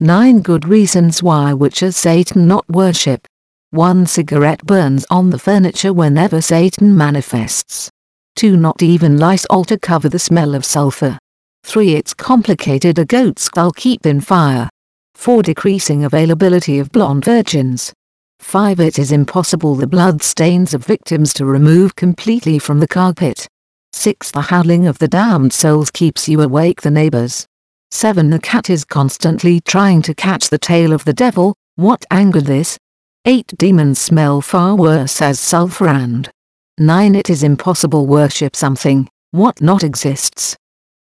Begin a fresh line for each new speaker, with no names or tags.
9 good reasons why witches Satan not worship. 1 cigarette burns on the furniture whenever Satan manifests. 2 not even lice altar cover the smell of sulfur. 3 it's complicated a goat skull keep in fire. 4 decreasing availability of blonde virgins. 5 it is impossible the blood stains of victims to remove completely from the carpet. 6 the howling of the damned souls keeps you awake the neighbors. 7 the cat is constantly trying to catch the tail of the devil, what anger this? 8 demons smell far worse as sulfur and 9 it is impossible worship something, what not exists.